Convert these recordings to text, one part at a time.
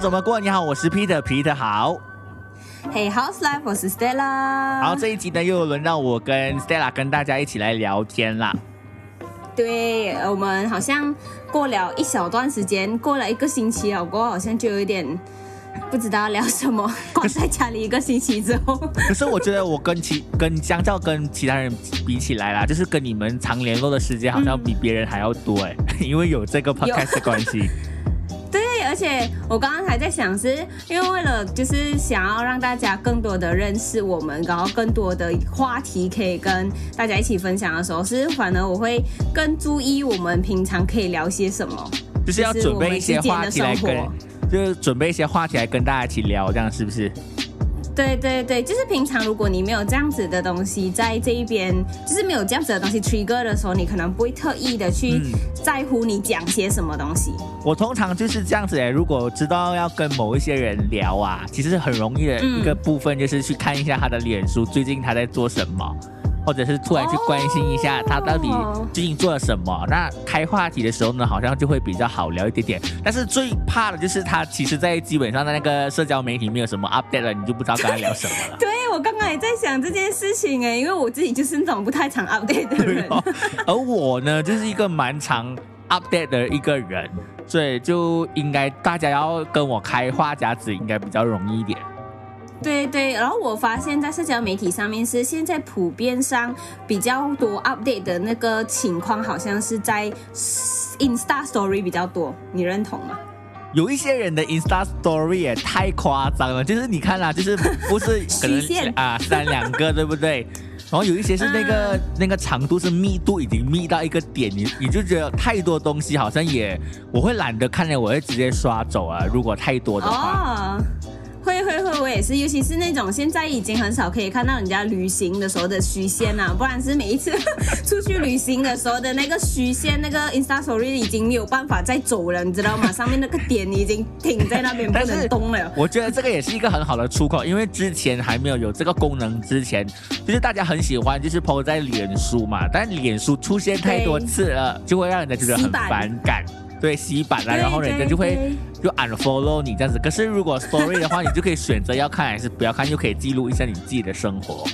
怎么过？你好，我是 Peter，Peter 好。Hey House Life，我是 Stella。好，这一集呢又轮到我跟 Stella 跟大家一起来聊天啦。对，我们好像过了一小段时间，过了一个星期了，过后好像就有一点不知道聊什么，关在家里一个星期之后。可是我觉得我跟其跟相较跟其他人比起来啦，就是跟你们常联络的时间好像比别人还要多哎，因为有这个 podcast 的关系。对，而且我刚刚还在想，是因为为了就是想要让大家更多的认识我们，然后更多的话题可以跟大家一起分享的时候，是反而我会更注意我们平常可以聊些什么，就是要准备一些话题来跟，就是准备一些话题来跟大家一起聊，这样是不是？对对对，就是平常如果你没有这样子的东西在这一边，就是没有这样子的东西 trigger 的时候，你可能不会特意的去在乎你讲些什么东西。我通常就是这样子诶，如果知道要跟某一些人聊啊，其实很容易的一个部分就是去看一下他的脸书，最近他在做什么。或者是突然去关心一下他到底最近做了什么，那开话题的时候呢，好像就会比较好聊一点点。但是最怕的就是他其实，在基本上的那个社交媒体没有什么 update 了，你就不知道跟他聊什么了。对我刚刚也在想这件事情哎，因为我自己就是那种不太常 update 的人，而我呢，就是一个蛮常 update 的一个人，所以就应该大家要跟我开话匣子，应该比较容易一点。对对，然后我发现，在社交媒体上面是现在普遍上比较多 update 的那个情况，好像是在 Insta Story 比较多，你认同吗？有一些人的 Insta Story 也太夸张了，就是你看啦，就是不是可能 啊三两个，对不对？然后有一些是那个 那个长度是密度已经密到一个点，你你就觉得太多东西好像也我会懒得看了，我会直接刷走啊。如果太多的话。会会会，我也是，尤其是那种现在已经很少可以看到人家旅行的时候的虚线呐，不然是每一次出去旅行的时候的那个虚线，那个 Insta Story 已经没有办法再走了，你知道吗？上面那个点已经停在那边不能动了。我觉得这个也是一个很好的出口，因为之前还没有有这个功能之前，就是大家很喜欢就是 PO 在脸书嘛，但脸书出现太多次了，就会让人家觉得很反感。对，洗版啦，然后人家就会就 unfollow 你这样子。可是如果 story 的话，你就可以选择要看还是不要看，又可以记录一下你自己的生活。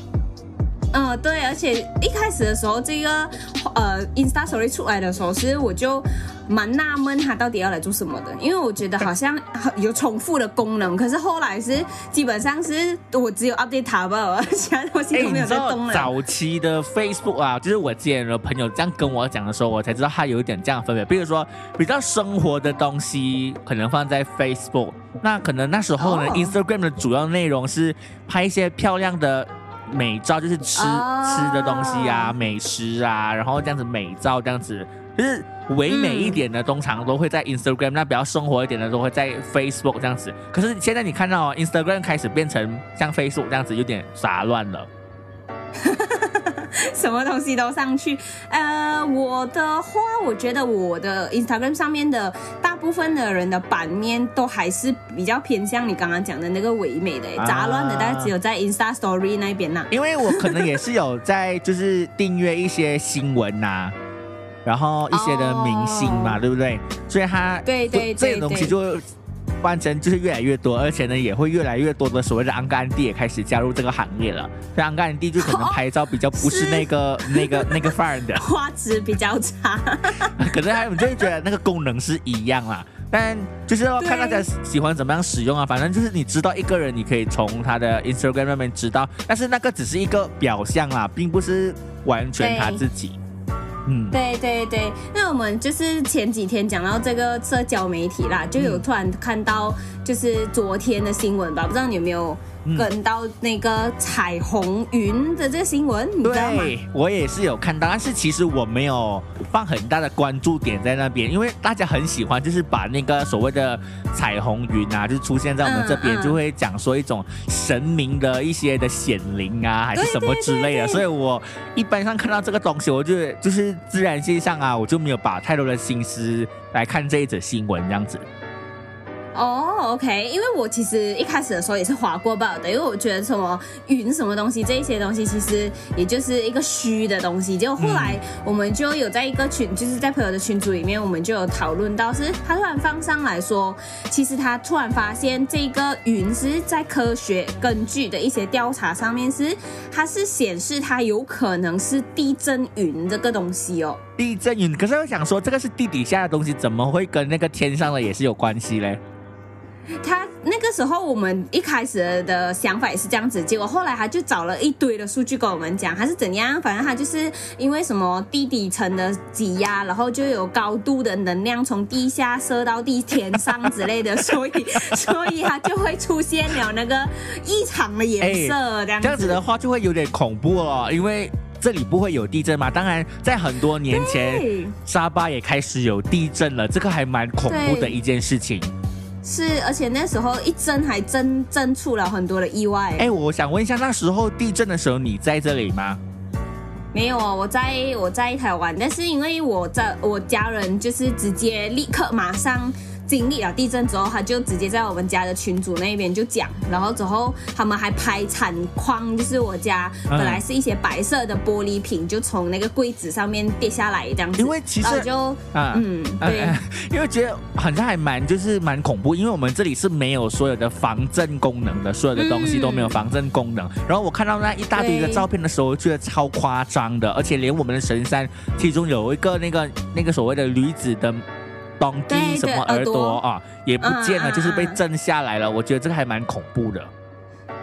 嗯，对，而且一开始的时候，这个呃，Insta Story 出来的时候，其实我就蛮纳闷，它到底要来做什么的，因为我觉得好像有重复的功能，可是后来是基本上是我只有 update 它吧，其他东西都没有在动了。早期的 Facebook 啊，就是我之前的朋友这样跟我讲的时候，我才知道它有一点这样分别。比如说，比较生活的东西可能放在 Facebook，那可能那时候呢，Instagram 的主要内容是拍一些漂亮的。美照就是吃吃的东西啊，美食啊，然后这样子美照这样子，就是唯美一点的，通常都会在 Instagram；那比较生活一点的，都会在 Facebook 这样子。可是现在你看到 Instagram 开始变成像 Facebook 这样子，有点杂乱了。什么东西都上去，呃，我的话，我觉得我的 Instagram 上面的大部分的人的版面都还是比较偏向你刚刚讲的那个唯美的，杂乱的，大概只有在 Insta Story 那边呐。因为我可能也是有在就是订阅一些新闻呐，然后一些的明星嘛，对不对？所以他对对这些东西就。换成就是越来越多，而且呢，也会越来越多的所谓的安安弟也开始加入这个行业了。所以安安弟就可能拍照比较不是那个那个 那个范儿的，画质比较差。可是还有就会觉得那个功能是一样啦，但就是要看大家喜欢怎么样使用啊。反正就是你知道一个人，你可以从他的 Instagram 上面知道，但是那个只是一个表象啦，并不是完全他自己。嗯，对对对，那我们就是前几天讲到这个社交媒体啦，就有突然看到就是昨天的新闻吧，不知道你有没有？跟到那个彩虹云的这个新闻，你知道吗？我也是有看到，但是其实我没有放很大的关注点在那边，因为大家很喜欢，就是把那个所谓的彩虹云啊，就出现在我们这边，就会讲说一种神明的一些的显灵啊，还是什么之类的。所以我一般上看到这个东西，我就就是自然现象啊，我就没有把太多的心思来看这一则新闻这样子。哦，OK，因为我其实一开始的时候也是划过报的，因为我觉得什么云什么东西这一些东西其实也就是一个虚的东西。结果后来我们就有在一个群，就是在朋友的群组里面，我们就有讨论到，是他突然放上来说，其实他突然发现这个云是在科学根据的一些调查上面是，它是显示它有可能是地震云这个东西哦。地震云，可是我想说，这个是地底下的东西，怎么会跟那个天上的也是有关系嘞？他那个时候，我们一开始的想法也是这样子，结果后来他就找了一堆的数据跟我们讲，他是怎样，反正他就是因为什么地底层的挤压，然后就有高度的能量从地下射到地天上之类的，所以 所以他就会出现了那个异常的颜色，这样这样子的话就会有点恐怖了，因为这里不会有地震嘛。当然，在很多年前，沙巴也开始有地震了，这个还蛮恐怖的一件事情。是，而且那时候一震还真震出了很多的意外。哎，我想问一下，那时候地震的时候你在这里吗？没有哦，我在我在台湾，但是因为我在我家人就是直接立刻马上。经历了地震之后，他就直接在我们家的群组那边就讲，然后之后他们还拍惨框，就是我家本来是一些白色的玻璃瓶，就从那个柜子上面跌下来这样子。因为其实就啊嗯对，因为觉得好像还蛮就是蛮恐怖，因为我们这里是没有所有的防震功能的，所有的东西都没有防震功能。然后我看到那一大堆的照片的时候，觉得超夸张的，而且连我们的神山，其中有一个那个那个所谓的驴子的。当地什么耳朵啊也不见了，就是被震下来了。我觉得这个还蛮恐怖的。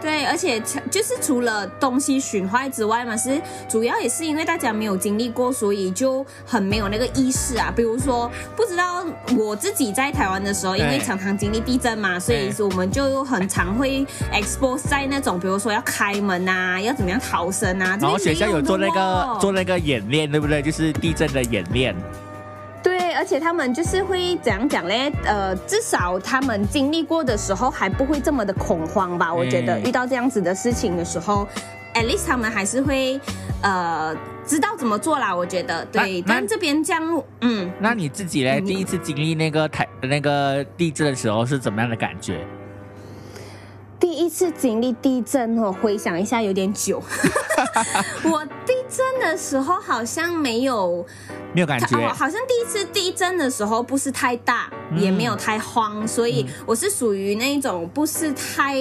对，而且就是除了东西损坏之外嘛，是主要也是因为大家没有经历过，所以就很没有那个意识啊。比如说，不知道我自己在台湾的时候，因为常常经历地震嘛，所以我们就很常会 expose 在那种，比如说要开门啊，要怎么样逃生啊。然后学校有做那个做那个演练，对不对？就是地震的演练。对，而且他们就是会怎样讲嘞？呃，至少他们经历过的时候还不会这么的恐慌吧？我觉得遇到这样子的事情的时候，at least 他们还是会呃知道怎么做啦。我觉得对，但这边这样，嗯，那你自己嘞，第一次经历那个台那个地震的时候是怎么样的感觉？第一次经历地震，我回想一下有点久。我地震的时候好像没有。没有感觉，好像第一次地震的时候不是太大，也没有太慌，所以我是属于那种不是太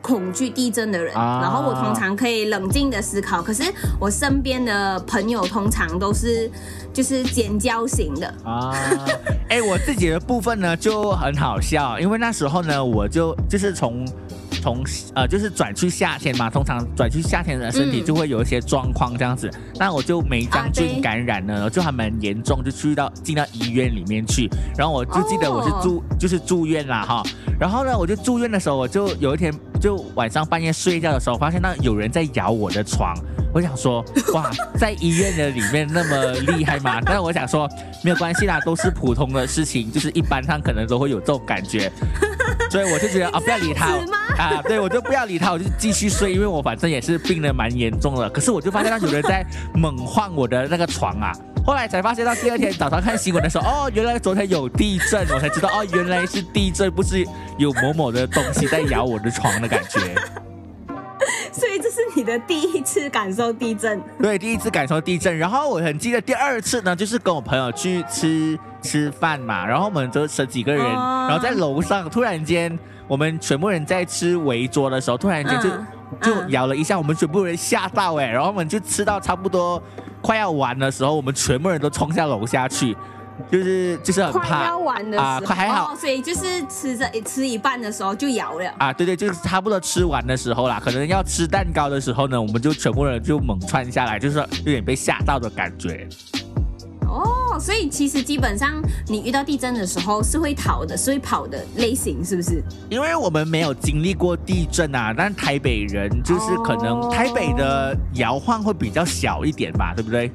恐惧地震的人。然后我通常可以冷静的思考，可是我身边的朋友通常都是就是尖叫型的啊。哎，我自己的部分呢就很好笑，因为那时候呢我就就是从。从呃，就是转去夏天嘛，通常转去夏天的身体就会有一些状况这样子。那我就梅将军感染了，就还蛮严重，就去到进到医院里面去。然后我就记得我是住就是住院啦哈。然后呢，我就住院的时候，我就有一天就晚上半夜睡觉的时候，发现那有人在咬我的床。我想说，哇，在医院的里面那么厉害吗？但是我想说，没有关系啦，都是普通的事情，就是一般上可能都会有这种感觉。所以我就觉得啊，不要理他 啊，对我就不要理他，我就继续睡，因为我反正也是病的蛮严重的。可是我就发现，有人在猛晃我的那个床啊。后来才发现到第二天早上看新闻的时候，哦，原来昨天有地震，我才知道哦，原来是地震，不是有某某的东西在摇我的床的感觉。所以这是你的第一次感受地震，对，第一次感受地震。然后我很记得第二次呢，就是跟我朋友去吃吃饭嘛，然后我们就十几个人，然后在楼上，突然间我们全部人在吃围桌的时候，突然间就就咬了一下，我们全部人吓到哎，然后我们就吃到差不多快要完的时候，我们全部人都冲下楼下去。就是就是很怕。要完的啊，快还好，所以就是吃着吃一半的时候就摇了。啊，对对，就是差不多吃完的时候啦，可能要吃蛋糕的时候呢，我们就全部人就猛窜下来，就是有点被吓到的感觉。哦，所以其实基本上你遇到地震的时候是会逃的，是会跑的类型，是不是？因为我们没有经历过地震啊，但台北人就是可能台北的摇晃会比较小一点吧，对不对？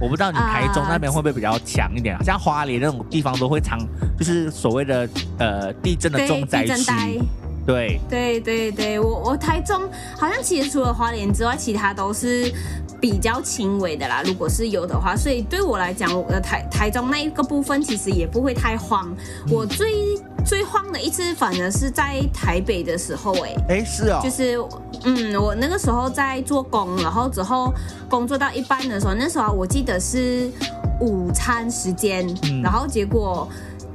我不知道你台中那边会不会比较强一点，像花莲那种地方都会常就是所谓的呃地震的重灾区。对，对对对，我我台中好像其实除了花莲之外，其他都是比较轻微的啦。如果是有的话，所以对我来讲，我的台台中那一个部分其实也不会太慌。我最最慌的一次反而是在台北的时候、哎。哎，是哦，就是，嗯，我那个时候在做工，然后之后工作到一半的时候，那时候我记得是午餐时间，嗯然后结果。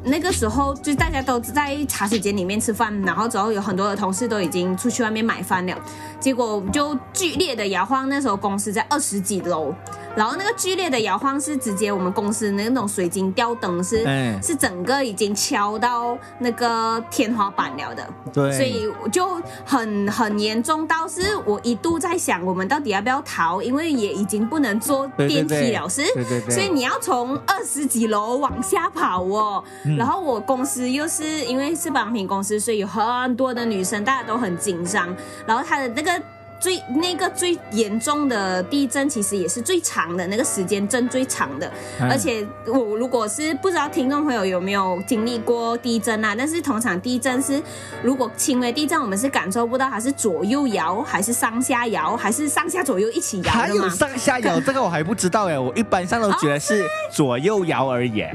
那个时候就大家都在茶水间里面吃饭，然后之后有很多的同事都已经出去外面买饭了，结果就剧烈的摇晃。那时候公司在二十几楼，然后那个剧烈的摇晃是直接我们公司那种水晶吊灯是、嗯是整个已经敲到那个天花板了的，对，所以我就很很严重到是我一度在想，我们到底要不要逃？因为也已经不能坐电梯了，是，对对对所以你要从二十几楼往下跑哦。嗯然后我公司又是因为是保养品公司，所以有很多的女生，大家都很紧张。然后她的那个。最那个最严重的地震，其实也是最长的那个时间震最长的，嗯而且我如果是不知道听众朋友有没有经历过地震啊，但是通常地震是如果轻微地震，我们是感受不到它是左右摇还是上下摇，还是上下左右一起摇还有？上下摇，这个我还不知道哎，我一般上都觉得是 左右摇而已。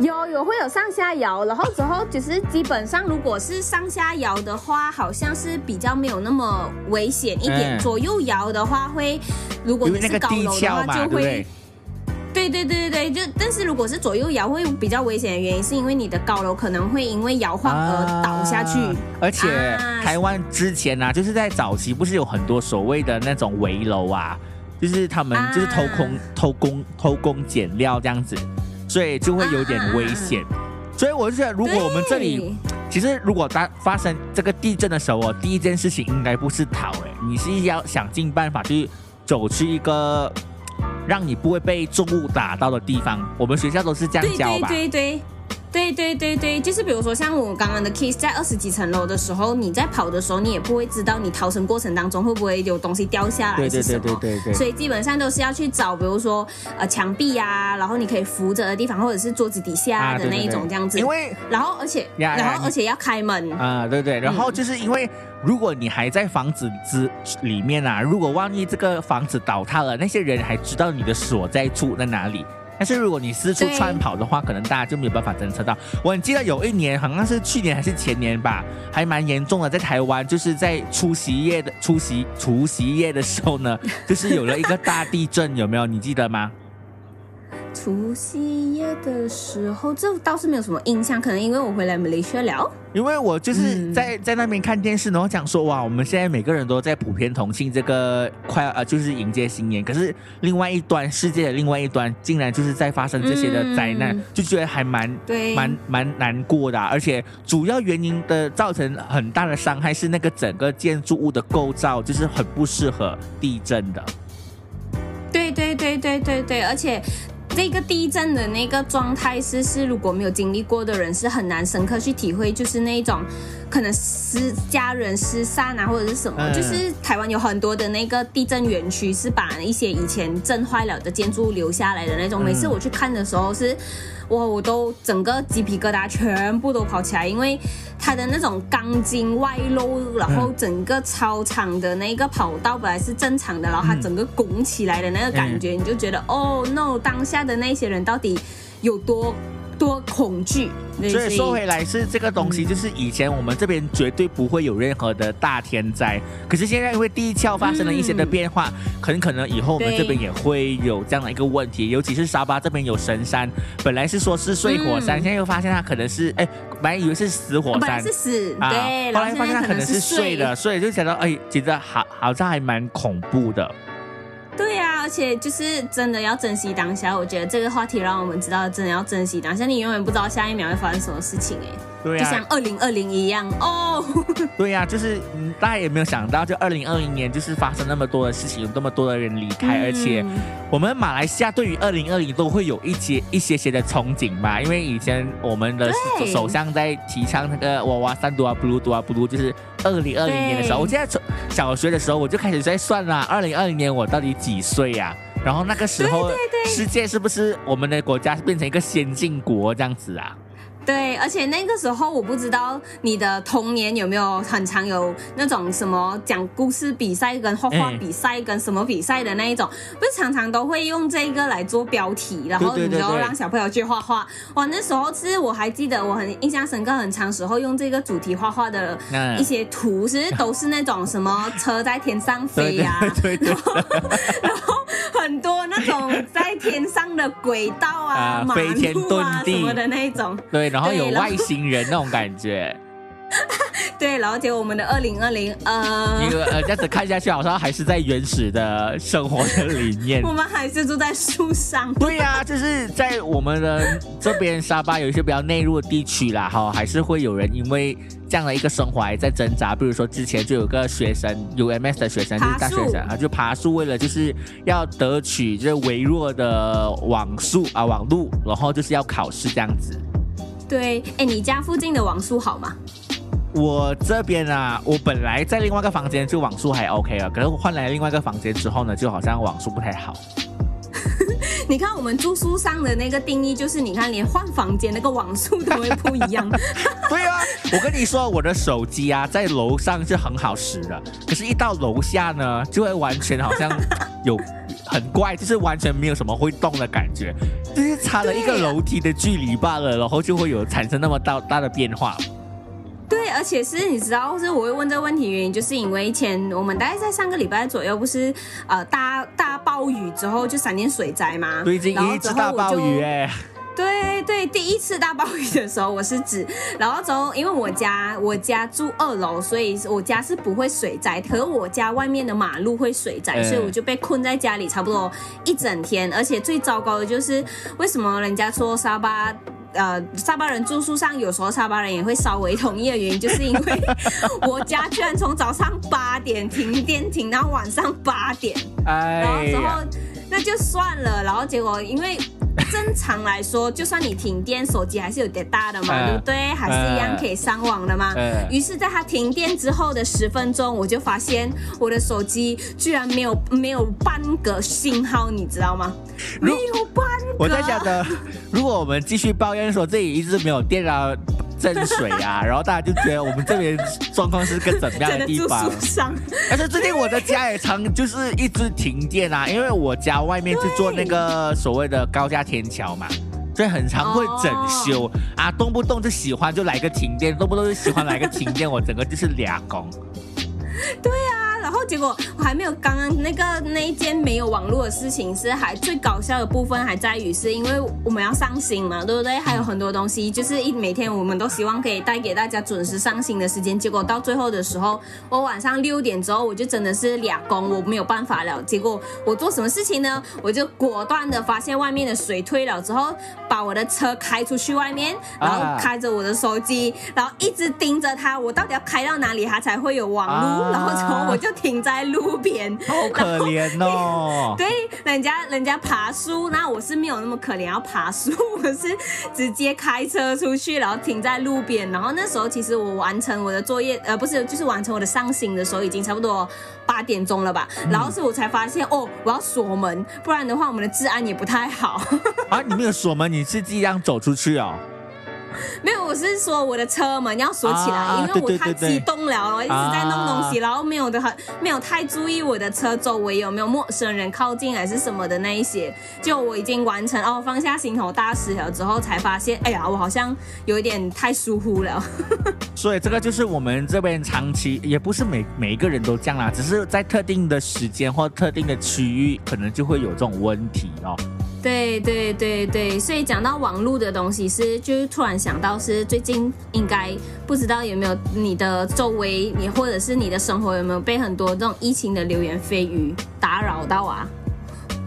有有会有上下摇，然后之后就是基本上如果是上下摇的话，好像是比较没有那么危险一点。嗯左右摇的话会，如果你是高楼的话就会。对对对对对，就但是如果是左右摇会比较危险的原因，是因为你的高楼可能会因为摇晃而倒下去。啊而且啊台湾之前呢、啊，就是在早期不是有很多所谓的那种围楼啊，就是他们啊就是偷工、偷工偷工减料这样子，所以就会有点危险。所以我就觉得，如果我们这里其实如果当发生这个地震的时候哦，第一件事情应该不是逃，哎，你是要想尽办法去走去一个让你不会被重物打到的地方。我们学校都是这样教吧？对对。对对对对对对，就是比如说像我刚刚的 case，在二十几层楼的时候，你在跑的时候，你也不会知道你逃生过程当中会不会有东西掉下来对对是什么。对对对对。所以基本上都是要去找，比如说呃墙壁呀、然后你可以扶着的地方，或者是桌子底下的那一种这样子。因为然后而且然后而且要开门。啊、对对，然后就是因为如果你还在房子之里面啊，如果万一这个房子倒塌了，那些人还知道你的所在处在哪里。但是如果你四处对窜跑的话，可能大家就没有办法侦测到。我很记得有一年，好像是去年还是前年吧，还蛮严重的，在台湾就是在除夕夜的除夕除夕夜的时候呢，就是有了一个大地震，有没有？你记得吗？除夕夜的时候，这倒是没有什么印象，可能因为我回来马来西亚了。因为我就是嗯在、在那边看电视，然后讲说哇，我们现在每个人都在普遍同庆这个快呃，就是迎接新年。可是另外一端世界的另外一端，竟然就是在发生这些的灾难，嗯就觉得还蛮对，蛮蛮难过的啊、而且主要原因的造成很大的伤害是那个整个建筑物的构造就是很不适合地震的。对对对对对对，而且。这个地震的那个状态是是，如果没有经历过的人是很难深刻去体会，就是那一种可能失家人失散啊，或者是什么，嗯就是台湾有很多的那个地震园区是把一些以前震坏了的建筑物留下来的那种。嗯每次我去看的时候是，哇，我都整个鸡皮疙瘩全部都跑起来，因为它的那种钢筋外露，然后整个操场的那个跑道本来是正常的，然后它整个拱起来的那个感觉，你就觉得哦 no，当下的那些人到底有多多恐惧。所以说回来是这个东西，嗯就是以前我们这边绝对不会有任何的大天灾，可是现在因为地壳发生了一些的变化，很可能以后我们这边也会有这样的一个问题，尤其是沙巴这边有神山，本来是说是睡火山，嗯现在又发现它可能是哎，本来以为是死火本来山是。死，啊，对，后来发现它可能是睡的，所以就想到，哎，觉得好，好像还蛮恐怖的。而且就是真的要珍惜当下。我觉得这个话题让我们知道，真的要珍惜当下。你永远不知道下一秒会发生什么事情，哎，对啊。就像，二零二零一样。哦。对呀、就是嗯，大家也没有想到，就二零二零年就是发生那么多的事情，有那么多的人离开，而且嗯我们马来西亚对于二零二零都会有一些一些些的憧憬吧，因为以前我们的首相在提倡那个娃娃三多啊，不噜多啊，不噜，就是二零二零年的时候，我记得从小学的时候我就开始在算啦，二零二零年我到底几岁呀、然后那个时候世界是不是我们的国家变成一个先进国这样子啊？对，而且那个时候我不知道你的童年有没有很常有那种什么讲故事比赛、跟画画比赛、跟什么比赛的那一种，不是常常都会用这个来做标题，然后你就让小朋友去画画。哇，那时候是我还记得，我很印象深刻，很长时候用这个主题画画的一些图，其实都是那种什么车在天上飞呀，然后然后 很多那种在天上的轨道啊、马路啊什么的那种，对，然后有外星人那种感觉。对，然后结果我们的二零二零，呃，你呃 这样子看下去，好像还是在原始的生活的里面。我们还是住在树上。对呀，就是在我们的这边沙巴有一些比较内陆的地区啦，哈，还是会有人因为这样的一个生活还在挣扎。比如说之前就有个学生，UMS 的学生，就是大学生啊，就爬树，为了就是要得取这微弱的网速啊网路，然后就是要考试这样子。对，哎，你家附近的网速好吗？我这边啊，我本来在另外一个房间就网速还 OK 了，可是我换来另外一个房间之后呢，就好像网速不太好。你看我们住宿上的那个定义，就是你看连换房间那个网速都会不一样。对啊，我跟你说，我的手机啊，在楼上是很好使的，可是一到楼下呢，就会完全好像有很怪，就是完全没有什么会动的感觉，就是差了一个楼梯的距离罢了，然后就会有产生那么大大的变化。对，而且是你知道，是我会问这个问题原因，就是因为前我们大概在上个礼拜左右，不是呃大大暴雨之后就闪电水灾吗？最近一次大暴雨哎。对对，第一次大暴雨的时候我是指，然后之后因为我家我家住二楼，所以我家是不会水灾，可是我家外面的马路会水灾，所以我就被困在家里差不多一整天，而且最糟糕的就是为什么人家说沙巴。呃，沙巴人住宿上，有时候沙巴人也会稍微同意的原因，就是因为 我家居然从早上八点停电停到晚上八点，然后之后那就算了，然后结果因为。正常来说，就算你停电，手机还是有点大的嘛，对不对？还是一样可以上网的嘛。于是，在它停电之后的十分钟，我就发现我的手机居然没有没有半个信号，你知道吗？没有半个。我在想的，如果我们继续抱怨说这里一直没有电啊。镇水啊，然后大家就觉得我们这边状况是个怎么样的地方？而且最近我的家也常就是一直停电啊，因为我家外面是做那个所谓的高架天桥嘛，所以很常会整修啊，动不动就喜欢就来个停电，动不动就喜欢来个停电，我整个就是俩工。对啊。结果我还没有刚刚那个那一件没有网络的事情是还最搞笑的部分还在于是因为我们要上新嘛，对不对？还有很多东西就是一每天我们都希望可以带给大家准时上新的时间。结果到最后的时候，我晚上六点之后我就真的是俩工，我没有办法了。结果我做什么事情呢？我就果断的发现外面的水退了之后，把我的车开出去外面，然后开着我的手机，然后一直盯着它，我到底要开到哪里它才会有网络？然后之后我就。停在路边，好可怜哦。对，人家人家爬树，那我是没有那么可怜要爬树，我是直接开车出去，然后停在路边。然后那时候其实我完成我的作业，呃，不是，就是完成我的上行的时候，已经差不多八点钟了吧。然后是我才发现，哦，我要锁门，不然的话我们的治安也不太好。啊，你没有锁门，你是自己这样走出去哦？没有，我是说我的车门要锁起来，因为我太激动了，我一直在弄东西，然后没有的很，没有太注意我的车周围有没有陌生人靠近还是什么的那一些。就我已经完成哦，放下心头大石了之后，才发现，哎呀，我好像有一点太疏忽了。所以这个就是我们这边长期，也不是每每一个人都这样啦，只是在特定的时间或特定的区域，可能就会有这种问题哦。对对对对，所以讲到网络的东西，是就是突然想到是最近应该不知道有没有你的周围，你或者是你的生活有没有被很多这种疫情的流言蜚语打扰到啊？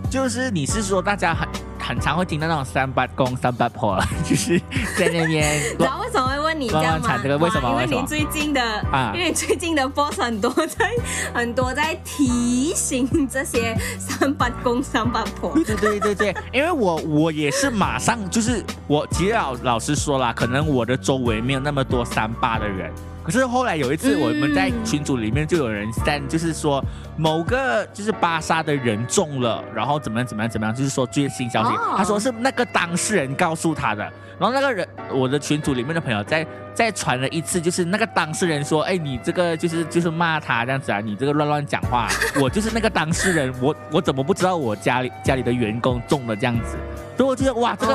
就是你是说大家很。很常会听到那种三八公三八婆，就是在那边。然后为什么会问你这样吗？为什么？因为你最近的啊，因为最近的 boss 很多在很多在提醒这些三八公三八婆。对对对对，因为我我也是马上就是我其实老老实说啦，可能我的周围没有那么多三八的人。可是后来有一次，我们在群组里面就有人在，就是说某个就是巴沙的人中了，然后怎么样怎么样怎么样，就是说最新消息，他说是那个当事人告诉他的。然后那个人，我的群组里面的朋友再再传了一次，就是那个当事人说，哎，你这个就是就是骂他这样子啊，你这个乱乱讲话，我就是那个当事人，我 我怎么不知道我家里家里的员工中了这样子？所以我觉得哇，这个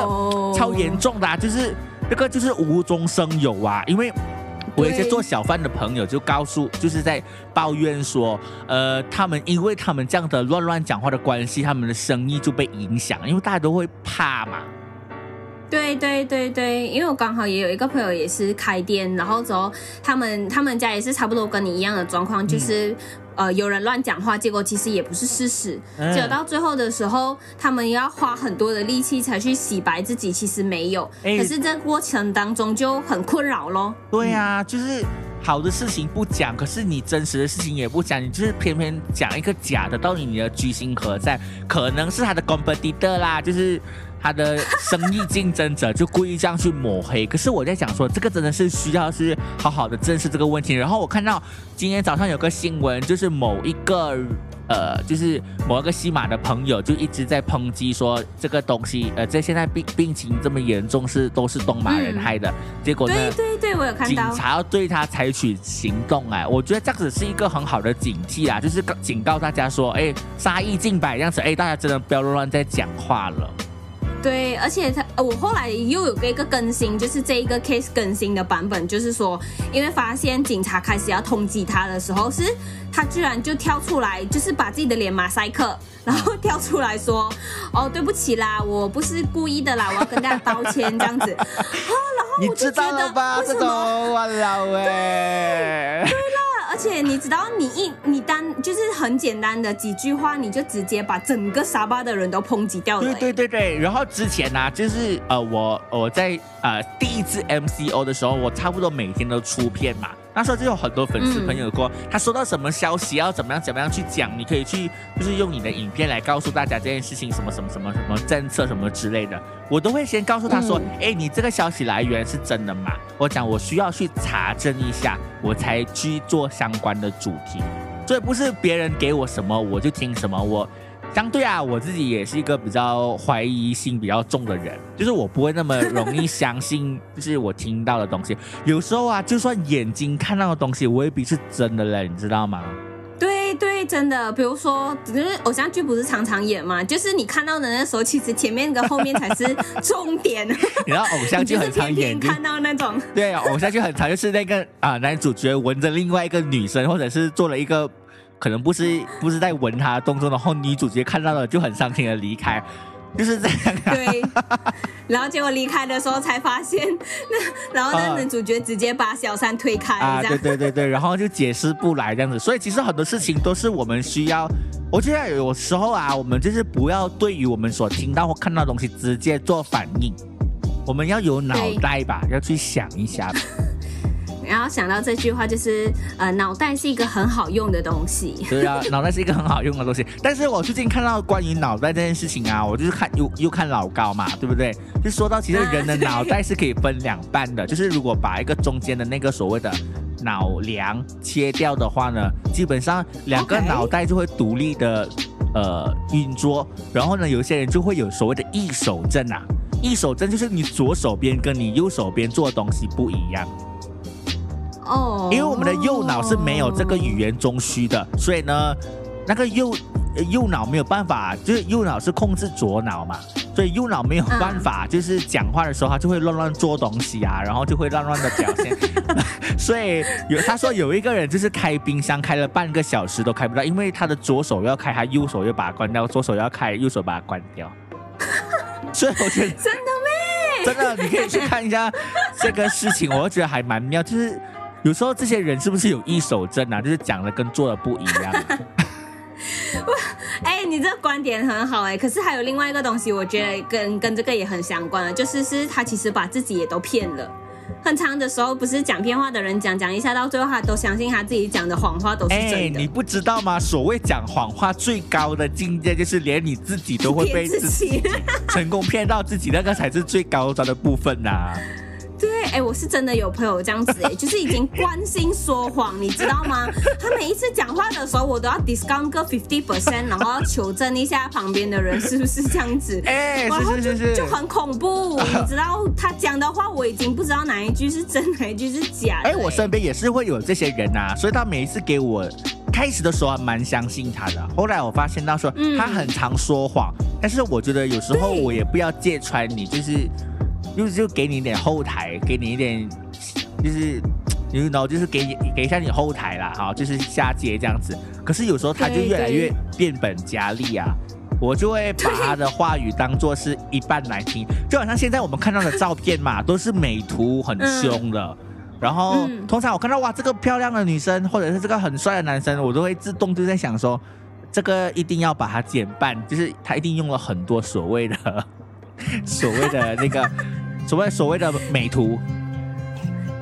超严重的，就是这个就是无中生有啊，因为。我一些做小贩的朋友就告诉，就是在抱怨说，呃，他们因为他们这样的乱乱讲话的关系，他们的生意就被影响，因为大家都会怕嘛。对对对对，因为我刚好也有一个朋友也是开店，然后之后他们他们家也是差不多跟你一样的状况，就是。呃，有人乱讲话，结果其实也不是事实。结果到最后的时候，他们要花很多的力气才去洗白自己，其实没有。可是这过程当中就很困扰咯。对呀，就是好的事情不讲，可是你真实的事情也不讲，你就是偏偏讲一个假的，到底你的居心何在？可能是他的 competitor 啦，就是。他的生意竞争者就故意这样去抹黑，可是我在想说，这个真的是需要是好好的正视这个问题。然后我看到今天早上有个新闻，就是某一个呃，就是某一个西马的朋友就一直在抨击说这个东西，呃，在现在病病情这么严重，是都是东马人害的。结果呢，对对对，我有看到警察要对他采取行动哎，我觉得这样子是一个很好的警惕啊，就是警告大家说，哎，杀一儆百这样子，哎，大家真的不要乱乱在讲话了。对，而且他，我后来又有个一个更新，就是这一个 case 更新的版本，就是说，因为发现警察开始要通缉他的时候，是他居然就跳出来，就是把自己的脸马赛克，然后跳出来说，哦，对不起啦，我不是故意的啦，我要跟大家道歉这样子。啊，然后你知道了吧？这种我老哎。且你知道，你一你单就是很简单的几句话，你就直接把整个沙巴的人都抨击掉了。对对对对。然后之前呢，就是呃，我我在呃第一次 MCO 的时候，我差不多每天都出片嘛。那时候就有很多粉丝朋友说，他收到什么消息要怎么样怎么样去讲，你可以去就是用你的影片来告诉大家这件事情什么什么什么什么政策什么之类的，我都会先告诉他说，哎，你这个消息来源是真的吗？我讲我需要去查证一下，我才去做相关的主题，所以不是别人给我什么我就听什么我。相对啊，我自己也是一个比较怀疑心比较重的人，就是我不会那么容易 相信，就是我听到的东西。有时候啊，就算眼睛看到的东西未必是真的嘞，你知道吗？对对，真的。比如说，只是偶像剧不是常常演嘛，就是你看到的那时候，其实前面跟后面才是 重点。你知道偶像剧很常演，看到那种。对啊，偶像剧很常就是那个啊，男主角闻着另外一个女生，或者是做了一个。可能不是不是在闻他的动作，然后女主角看到了就很伤心的离开，就是这样。对，然后结果离开的时候才发现，那然后那男主角直接把小三推开，啊，对对对对，然后就解释不来这样子。所以其实很多事情都是我们需要，我觉得有时候啊，我们就是不要对于我们所听到或看到的东西直接做反应，我们要有脑袋吧，要去想一下。然后想到这句话，就是呃，脑袋是一个很好用的东西。对啊，脑袋是一个很好用的东西。但是我最近看到关于脑袋这件事情啊，我就是看又又看老高嘛，对不对？就说到其实人的脑袋是可以分两半的，就是如果把一个中间的那个所谓的脑梁切掉的话呢，基本上两个脑袋就会独立的呃运作。然后呢，有些人就会有所谓的异手症啊，异手症就是你左手边跟你右手边做的东西不一样。哦，因为我们的右脑是没有这个语言中枢的，所以呢，那个右右脑没有办法，就是右脑是控制左脑嘛，所以右脑没有办法，就是讲话的时候他就会乱乱做东西啊，然后就会乱乱的表现。所以有他说有一个人就是开冰箱开了半个小时都开不到，因为他的左手要开，他右手又把它关掉，左手要开，右手把它关掉。所以我觉得 真的咩？真的，你可以去看一下这个事情，我觉得还蛮妙，就是。有时候这些人是不是有一手真啊？就是讲的跟做的不一样。哎，你这个观点很好哎，可是还有另外一个东西，我觉得跟跟这个也很相关的，就是是他其实把自己也都骗了。很长的时候，不是讲骗话的人讲讲一下，到最后他都相信他自己讲的谎话都是真的。哎，你不知道吗？所谓讲谎话最高的境界，就是连你自己都会被自己 成功骗到自己，那个才是最高端的部分呐。对，哎，我是真的有朋友这样子哎，就是已经关心说谎，你知道吗？他每一次讲话的时候，我都要 discount 个 fifty percent，然后要求证一下旁边的人是不是这样子。哎，然后是是是，就很恐怖，你知道他讲的话，我已经不知道哪一句是真，哪一句是假。哎，我身边也是会有这些人呐，所以他每一次给我开始的时候还蛮相信他的，后来我发现到说他很常说谎，但是我觉得有时候我也不要揭穿你，就是。就就给你一点后台，给你一点，就是你 know，就是给你给一下你后台啦，哈，就是下接这样子。可是有时候他就越来越变本加厉啊，我就会把他的话语当做是一半来听，就好像现在我们看到的照片嘛，都是美图很凶的。然后通常我看到哇，这个漂亮的女生，或者是这个很帅的男生，我都会自动就在想说，这个一定要把它减半，就是他一定用了很多所谓的 所谓的那个。所谓所谓的美图，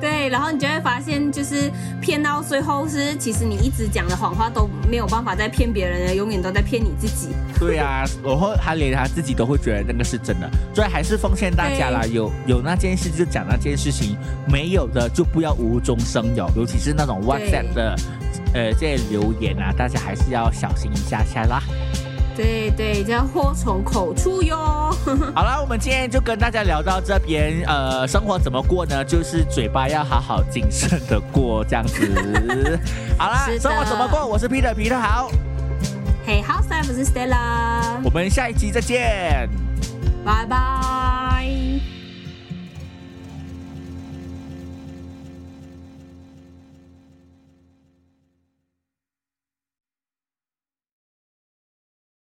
对，然后你就会发现，就是骗到最后是，其实你一直讲的谎话都没有办法再骗别人了，永远都在骗你自己。对啊，然后他连他自己都会觉得那个是真的，所以还是奉劝大家啦，有有那件事就讲那件事情，没有的就不要无中生有，尤其是那种 WhatsApp 的呃这些留言啊，大家还是要小心一下下啦。对对，叫祸从口出哟。好了，我们今天就跟大家聊到这边。呃，生活怎么过呢？就是嘴巴要好好谨慎的过，这样子。好啦，生活怎么过？我是 Peter，Peter 好。Hey，好，我是 Stella。我们下一期再见。拜拜。